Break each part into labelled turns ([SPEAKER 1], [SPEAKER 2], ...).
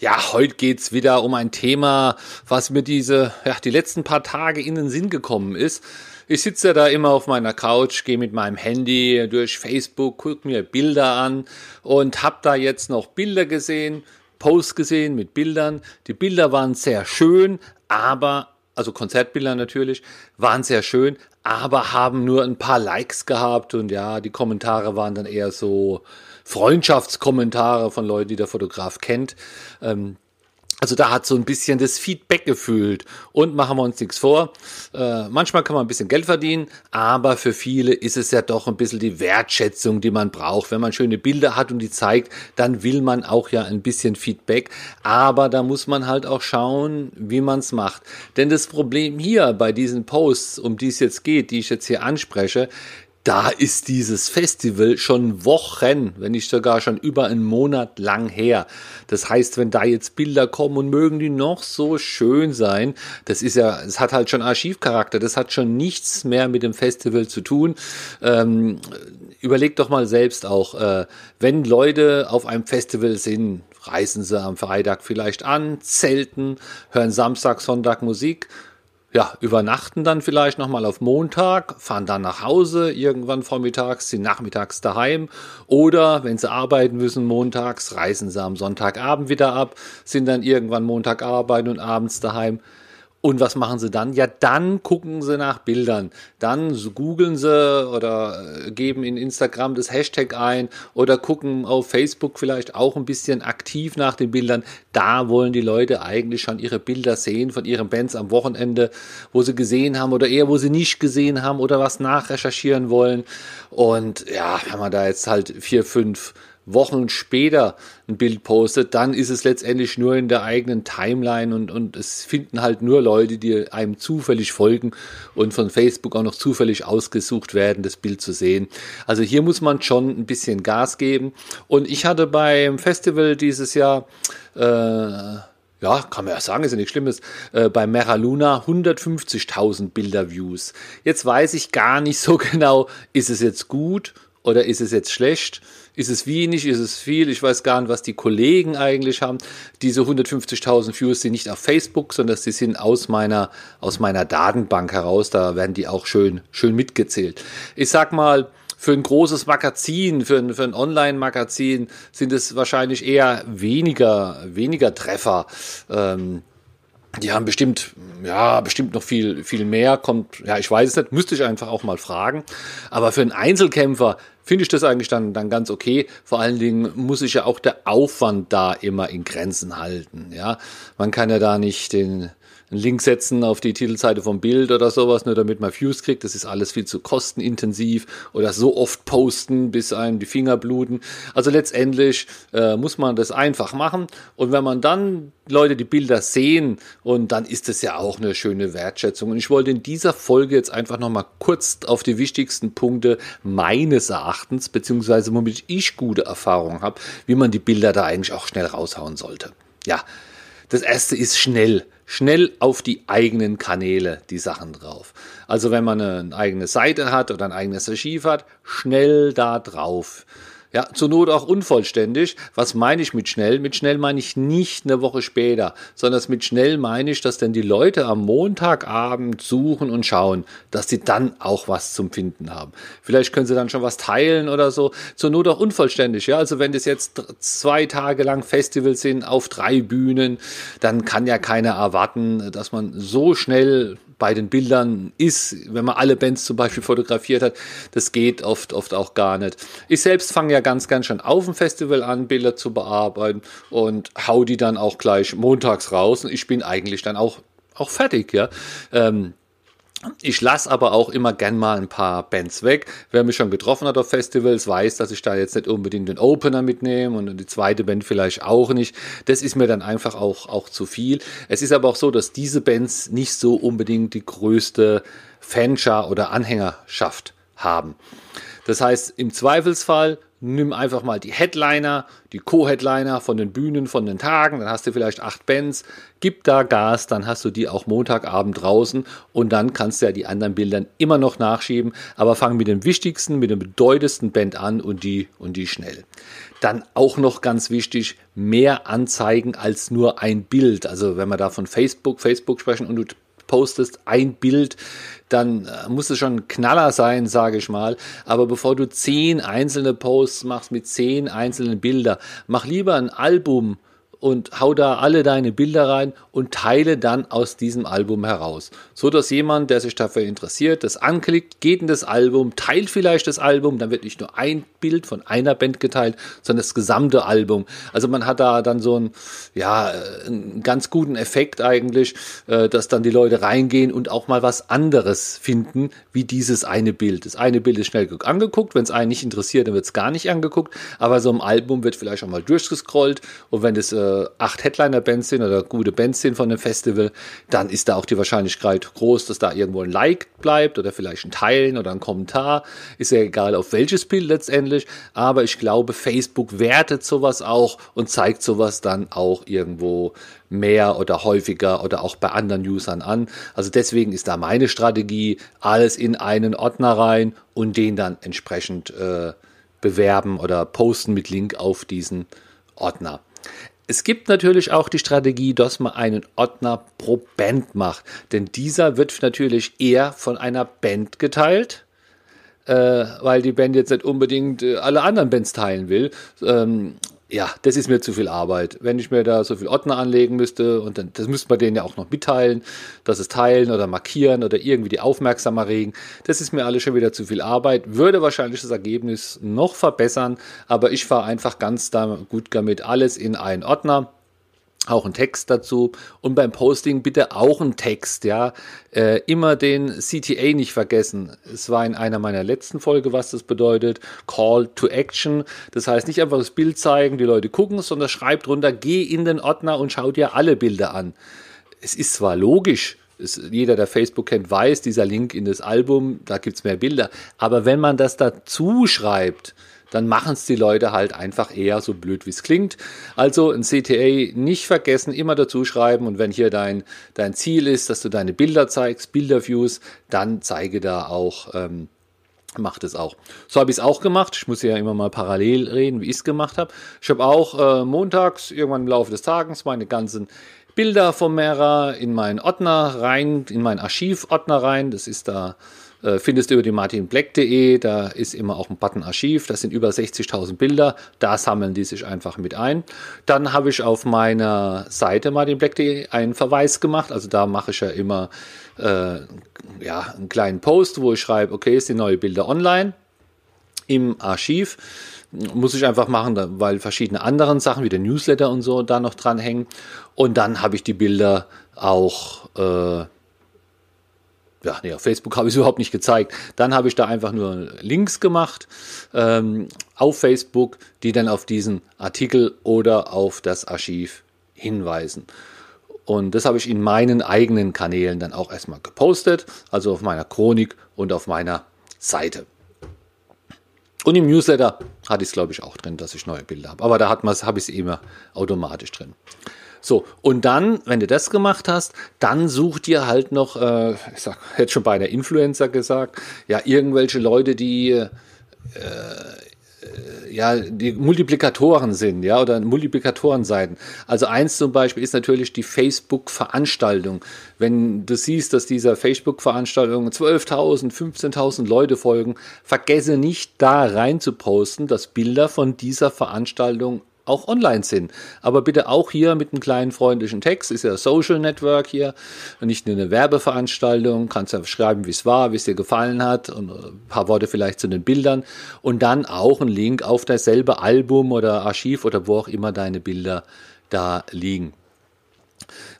[SPEAKER 1] Ja, heute geht's wieder um ein Thema, was mir diese, ja, die letzten paar Tage in den Sinn gekommen ist. Ich sitze ja da immer auf meiner Couch, gehe mit meinem Handy durch Facebook, gucke mir Bilder an und habe da jetzt noch Bilder gesehen, Posts gesehen mit Bildern. Die Bilder waren sehr schön, aber also Konzertbilder natürlich, waren sehr schön, aber haben nur ein paar Likes gehabt und ja, die Kommentare waren dann eher so Freundschaftskommentare von Leuten, die der Fotograf kennt. Ähm, also da hat so ein bisschen das Feedback gefühlt. Und machen wir uns nichts vor. Äh, manchmal kann man ein bisschen Geld verdienen, aber für viele ist es ja doch ein bisschen die Wertschätzung, die man braucht. Wenn man schöne Bilder hat und die zeigt, dann will man auch ja ein bisschen Feedback. Aber da muss man halt auch schauen, wie man es macht. Denn das Problem hier bei diesen Posts, um die es jetzt geht, die ich jetzt hier anspreche, da ist dieses Festival schon Wochen, wenn nicht sogar schon über einen Monat lang her. Das heißt, wenn da jetzt Bilder kommen und mögen die noch so schön sein, das ist ja, es hat halt schon Archivcharakter, das hat schon nichts mehr mit dem Festival zu tun. Ähm, überleg doch mal selbst auch, äh, wenn Leute auf einem Festival sind, reisen sie am Freitag vielleicht an, zelten, hören Samstag, Sonntag Musik ja, übernachten dann vielleicht nochmal auf Montag, fahren dann nach Hause irgendwann vormittags, sind nachmittags daheim oder wenn sie arbeiten müssen montags, reisen sie am Sonntagabend wieder ab, sind dann irgendwann Montag arbeiten und abends daheim. Und was machen sie dann? Ja, dann gucken sie nach Bildern. Dann googeln sie oder äh, geben in Instagram das Hashtag ein oder gucken auf Facebook vielleicht auch ein bisschen aktiv nach den Bildern. Da wollen die Leute eigentlich schon ihre Bilder sehen von ihren Bands am Wochenende, wo sie gesehen haben oder eher wo sie nicht gesehen haben oder was nachrecherchieren wollen. Und ja, wenn man da jetzt halt vier, fünf Wochen später ein Bild postet, dann ist es letztendlich nur in der eigenen Timeline und, und es finden halt nur Leute, die einem zufällig folgen und von Facebook auch noch zufällig ausgesucht werden, das Bild zu sehen. Also hier muss man schon ein bisschen Gas geben. Und ich hatte beim Festival dieses Jahr, äh, ja, kann man ja sagen, ist ja nichts Schlimmes, äh, bei Mera Luna 150.000 Bilder-Views. Jetzt weiß ich gar nicht so genau, ist es jetzt gut oder ist es jetzt schlecht? Ist es wenig? Ist es viel? Ich weiß gar nicht, was die Kollegen eigentlich haben. Diese 150.000 Views sind nicht auf Facebook, sondern sie sind aus meiner, aus meiner Datenbank heraus. Da werden die auch schön, schön mitgezählt. Ich sag mal, für ein großes Magazin, für ein, für ein Online-Magazin sind es wahrscheinlich eher weniger, weniger Treffer. Ähm, die haben bestimmt, ja, bestimmt noch viel, viel mehr. Kommt, ja, ich weiß es nicht, müsste ich einfach auch mal fragen. Aber für einen Einzelkämpfer finde ich das eigentlich dann, dann ganz okay. Vor allen Dingen muss sich ja auch der Aufwand da immer in Grenzen halten. Ja, man kann ja da nicht den, einen Link setzen auf die Titelseite vom Bild oder sowas, nur damit man Views kriegt. Das ist alles viel zu kostenintensiv oder so oft posten, bis einem die Finger bluten. Also letztendlich äh, muss man das einfach machen. Und wenn man dann Leute die Bilder sehen und dann ist es ja auch eine schöne Wertschätzung. Und ich wollte in dieser Folge jetzt einfach nochmal kurz auf die wichtigsten Punkte meines Erachtens, beziehungsweise womit ich gute Erfahrungen habe, wie man die Bilder da eigentlich auch schnell raushauen sollte. Ja, das erste ist schnell schnell auf die eigenen Kanäle die Sachen drauf. Also wenn man eine eigene Seite hat oder ein eigenes Archiv hat, schnell da drauf. Ja, zur Not auch unvollständig. Was meine ich mit schnell? Mit schnell meine ich nicht eine Woche später, sondern mit schnell meine ich, dass dann die Leute am Montagabend suchen und schauen, dass sie dann auch was zum Finden haben. Vielleicht können sie dann schon was teilen oder so. Zur Not auch unvollständig. Ja, also wenn das jetzt zwei Tage lang Festivals sind auf drei Bühnen, dann kann ja keiner erwarten, dass man so schnell bei den Bildern ist, wenn man alle Bands zum Beispiel fotografiert hat. Das geht oft, oft auch gar nicht. Ich selbst fange ja ganz, ganz schon auf dem Festival an, Bilder zu bearbeiten und hau die dann auch gleich montags raus. Und ich bin eigentlich dann auch, auch fertig, ja. Ähm, ich lasse aber auch immer gern mal ein paar Bands weg. Wer mich schon getroffen hat auf Festivals, weiß, dass ich da jetzt nicht unbedingt den Opener mitnehme und die zweite Band vielleicht auch nicht. Das ist mir dann einfach auch, auch zu viel. Es ist aber auch so, dass diese Bands nicht so unbedingt die größte Fanschar oder Anhängerschaft haben. Das heißt, im Zweifelsfall nimm einfach mal die Headliner, die Co-Headliner von den Bühnen, von den Tagen, dann hast du vielleicht acht Bands, gib da Gas, dann hast du die auch Montagabend draußen und dann kannst du ja die anderen Bilder immer noch nachschieben, aber fang mit dem wichtigsten, mit dem bedeutendsten Band an und die und die schnell. Dann auch noch ganz wichtig, mehr Anzeigen als nur ein Bild. Also wenn wir da von Facebook, Facebook sprechen und du postest ein Bild, dann äh, muss es schon ein Knaller sein, sage ich mal. Aber bevor du zehn einzelne Posts machst mit zehn einzelnen Bildern, mach lieber ein Album und hau da alle deine Bilder rein und teile dann aus diesem Album heraus. So dass jemand, der sich dafür interessiert, das anklickt, geht in das Album, teilt vielleicht das Album, dann wird nicht nur ein Bild von einer Band geteilt, sondern das gesamte Album. Also man hat da dann so einen, ja, einen ganz guten Effekt eigentlich, äh, dass dann die Leute reingehen und auch mal was anderes finden, wie dieses eine Bild. Das eine Bild ist schnell angeguckt, wenn es einen nicht interessiert, dann wird es gar nicht angeguckt, aber so ein Album wird vielleicht auch mal durchgescrollt und wenn es äh, acht Headliner-Bands sind oder gute Bands sind von dem Festival, dann ist da auch die Wahrscheinlichkeit groß, dass da irgendwo ein Like bleibt oder vielleicht ein Teilen oder ein Kommentar. Ist ja egal auf welches Bild letztendlich, aber ich glaube, Facebook wertet sowas auch und zeigt sowas dann auch irgendwo mehr oder häufiger oder auch bei anderen Usern an. Also deswegen ist da meine Strategie, alles in einen Ordner rein und den dann entsprechend äh, bewerben oder posten mit Link auf diesen Ordner. Es gibt natürlich auch die Strategie, dass man einen Ordner pro Band macht, denn dieser wird natürlich eher von einer Band geteilt, äh, weil die Band jetzt nicht unbedingt äh, alle anderen Bands teilen will. Ja, das ist mir zu viel Arbeit. Wenn ich mir da so viel Ordner anlegen müsste und dann, das müsste man denen ja auch noch mitteilen, dass es teilen oder markieren oder irgendwie die Aufmerksamer regen. Das ist mir alles schon wieder zu viel Arbeit. Würde wahrscheinlich das Ergebnis noch verbessern, aber ich fahre einfach ganz da gut damit alles in einen Ordner auch ein Text dazu und beim Posting bitte auch ein Text, ja. Äh, immer den CTA nicht vergessen. Es war in einer meiner letzten Folge, was das bedeutet. Call to Action. Das heißt nicht einfach das Bild zeigen, die Leute gucken, sondern schreibt drunter, geh in den Ordner und schau dir alle Bilder an. Es ist zwar logisch, es, jeder, der Facebook kennt, weiß, dieser Link in das Album, da gibt es mehr Bilder. Aber wenn man das dazu schreibt, dann machen es die Leute halt einfach eher so blöd, wie es klingt. Also ein CTA nicht vergessen, immer dazu schreiben und wenn hier dein, dein Ziel ist, dass du deine Bilder zeigst, Bilderviews, dann zeige da auch, ähm, macht es auch. So habe ich es auch gemacht. Ich muss ja immer mal parallel reden, wie ich es gemacht habe. Ich habe auch äh, montags, irgendwann im Laufe des Tages, meine ganzen Bilder vom Mera in meinen Ordner rein, in meinen Archivordner rein. Das ist da findest du über die martinblack.de, da ist immer auch ein Button Archiv, das sind über 60.000 Bilder, da sammeln die sich einfach mit ein. Dann habe ich auf meiner Seite martinblack.de einen Verweis gemacht, also da mache ich ja immer äh, ja, einen kleinen Post, wo ich schreibe, okay, ist die neue Bilder online im Archiv muss ich einfach machen, weil verschiedene anderen Sachen wie der Newsletter und so da noch dran hängen. Und dann habe ich die Bilder auch äh, ja, nee, auf Facebook habe ich es überhaupt nicht gezeigt. Dann habe ich da einfach nur Links gemacht ähm, auf Facebook, die dann auf diesen Artikel oder auf das Archiv hinweisen. Und das habe ich in meinen eigenen Kanälen dann auch erstmal gepostet, also auf meiner Chronik und auf meiner Seite. Und im Newsletter hatte ich es, glaube ich, auch drin, dass ich neue Bilder habe. Aber da habe ich es immer automatisch drin. So, und dann, wenn du das gemacht hast, dann such dir halt noch, äh, ich sag, hätte schon bei einer Influencer gesagt, ja, irgendwelche Leute, die äh, ja, die Multiplikatoren sind, ja, oder Multiplikatorenseiten. Also eins zum Beispiel ist natürlich die Facebook-Veranstaltung. Wenn du siehst, dass dieser Facebook-Veranstaltung 12.000, 15.000 Leute folgen, vergesse nicht da rein zu posten, dass Bilder von dieser Veranstaltung auch online sind. Aber bitte auch hier mit einem kleinen freundlichen Text. Ist ja Social Network hier und nicht nur eine Werbeveranstaltung. Kannst ja schreiben, wie es war, wie es dir gefallen hat und ein paar Worte vielleicht zu den Bildern. Und dann auch ein Link auf dasselbe Album oder Archiv oder wo auch immer deine Bilder da liegen.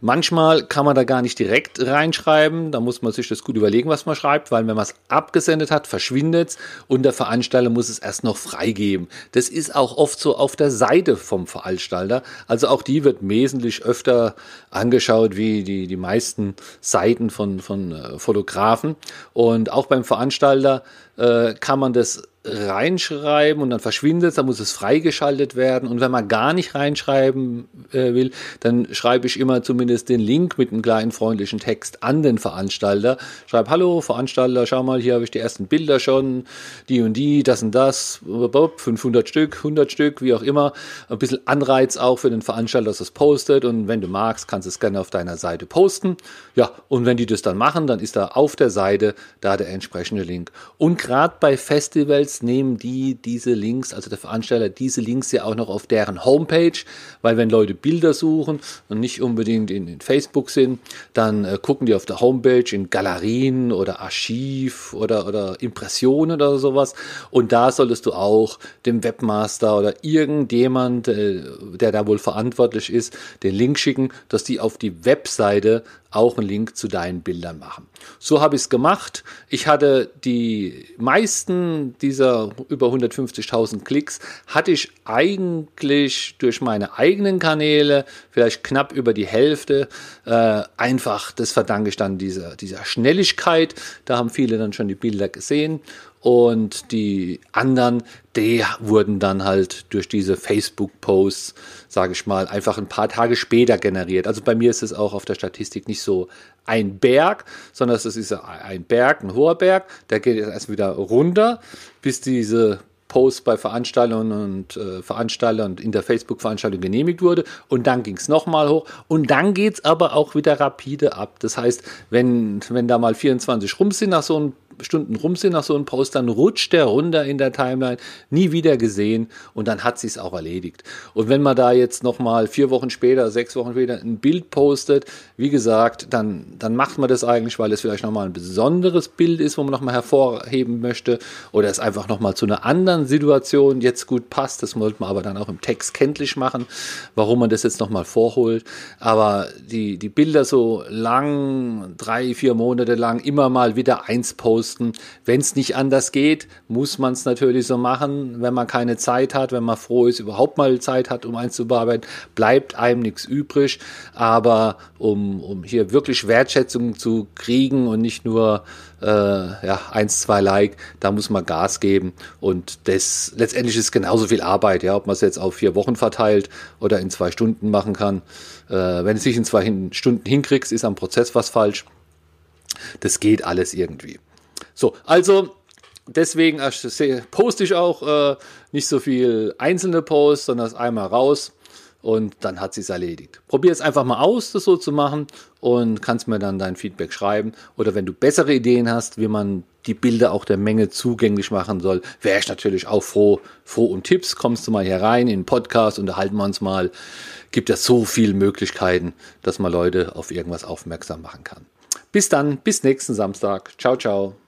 [SPEAKER 1] Manchmal kann man da gar nicht direkt reinschreiben, da muss man sich das gut überlegen, was man schreibt, weil wenn man es abgesendet hat, verschwindet es und der Veranstalter muss es erst noch freigeben. Das ist auch oft so auf der Seite vom Veranstalter, also auch die wird wesentlich öfter angeschaut wie die, die meisten Seiten von, von äh, Fotografen. Und auch beim Veranstalter äh, kann man das reinschreiben und dann verschwindet es, dann muss es freigeschaltet werden. Und wenn man gar nicht reinschreiben äh, will, dann schreibe ich immer zumindest den Link mit einem kleinen freundlichen Text an den Veranstalter. Schreibe, hallo Veranstalter, schau mal, hier habe ich die ersten Bilder schon, die und die, das und das, 500 Stück, 100 Stück, wie auch immer. Ein bisschen Anreiz auch für den Veranstalter, dass es postet. Und wenn du magst, kannst du es gerne auf deiner Seite posten. Ja, und wenn die das dann machen, dann ist da auf der Seite da der entsprechende Link. Und gerade bei Festivals nehmen die diese Links, also der Veranstalter, diese Links ja auch noch auf deren Homepage, weil wenn Leute Bilder suchen und nicht unbedingt in, in Facebook sind, dann äh, gucken die auf der Homepage in Galerien oder Archiv oder, oder Impressionen oder sowas. Und da solltest du auch dem Webmaster oder irgendjemand, äh, der da wohl verantwortlich ist, den Link schicken, dass die auf die Webseite auch einen Link zu deinen Bildern machen. So habe ich es gemacht. Ich hatte die meisten dieser über 150.000 Klicks, hatte ich eigentlich durch meine eigenen Kanäle, vielleicht knapp über die Hälfte, äh, einfach, das verdanke ich dann dieser, dieser Schnelligkeit. Da haben viele dann schon die Bilder gesehen und die anderen, die wurden dann halt durch diese Facebook-Posts, sage ich mal, einfach ein paar Tage später generiert. Also bei mir ist es auch auf der Statistik nicht so ein Berg, sondern es ist ein Berg, ein hoher Berg, der geht jetzt erst wieder runter, bis diese Post bei Veranstaltern und äh, Veranstaltern und in der Facebook-Veranstaltung genehmigt wurde. Und dann ging es nochmal hoch. Und dann geht es aber auch wieder rapide ab. Das heißt, wenn, wenn da mal 24 rum sind nach so einem Stunden rum sind nach so einem Post, dann rutscht der runter in der Timeline, nie wieder gesehen und dann hat sich's auch erledigt. Und wenn man da jetzt nochmal vier Wochen später, sechs Wochen später ein Bild postet, wie gesagt, dann, dann macht man das eigentlich, weil es vielleicht nochmal ein besonderes Bild ist, wo man nochmal hervorheben möchte oder es einfach nochmal zu einer anderen Situation jetzt gut passt. Das wollte man aber dann auch im Text kenntlich machen, warum man das jetzt nochmal vorholt. Aber die, die Bilder so lang, drei, vier Monate lang immer mal wieder eins posten, posten. Wenn es nicht anders geht, muss man es natürlich so machen. Wenn man keine Zeit hat, wenn man froh ist, überhaupt mal Zeit hat, um eins zu bearbeiten, bleibt einem nichts übrig. Aber um, um hier wirklich Wertschätzung zu kriegen und nicht nur äh, ja, eins, zwei Like, da muss man Gas geben. Und das letztendlich ist genauso viel Arbeit, ja, ob man es jetzt auf vier Wochen verteilt oder in zwei Stunden machen kann. Äh, wenn es sich in zwei Stunden hinkriegst, ist am Prozess was falsch. Das geht alles irgendwie. So, also deswegen poste ich auch äh, nicht so viel einzelne Posts, sondern das einmal raus und dann hat sich's erledigt. Probier es einfach mal aus, das so zu machen und kannst mir dann dein Feedback schreiben. Oder wenn du bessere Ideen hast, wie man die Bilder auch der Menge zugänglich machen soll, wäre ich natürlich auch froh, froh um Tipps. Kommst du mal hier rein in den Podcast, unterhalten wir uns mal. Gibt ja so viele Möglichkeiten, dass man Leute auf irgendwas aufmerksam machen kann. Bis dann, bis nächsten Samstag. Ciao, ciao.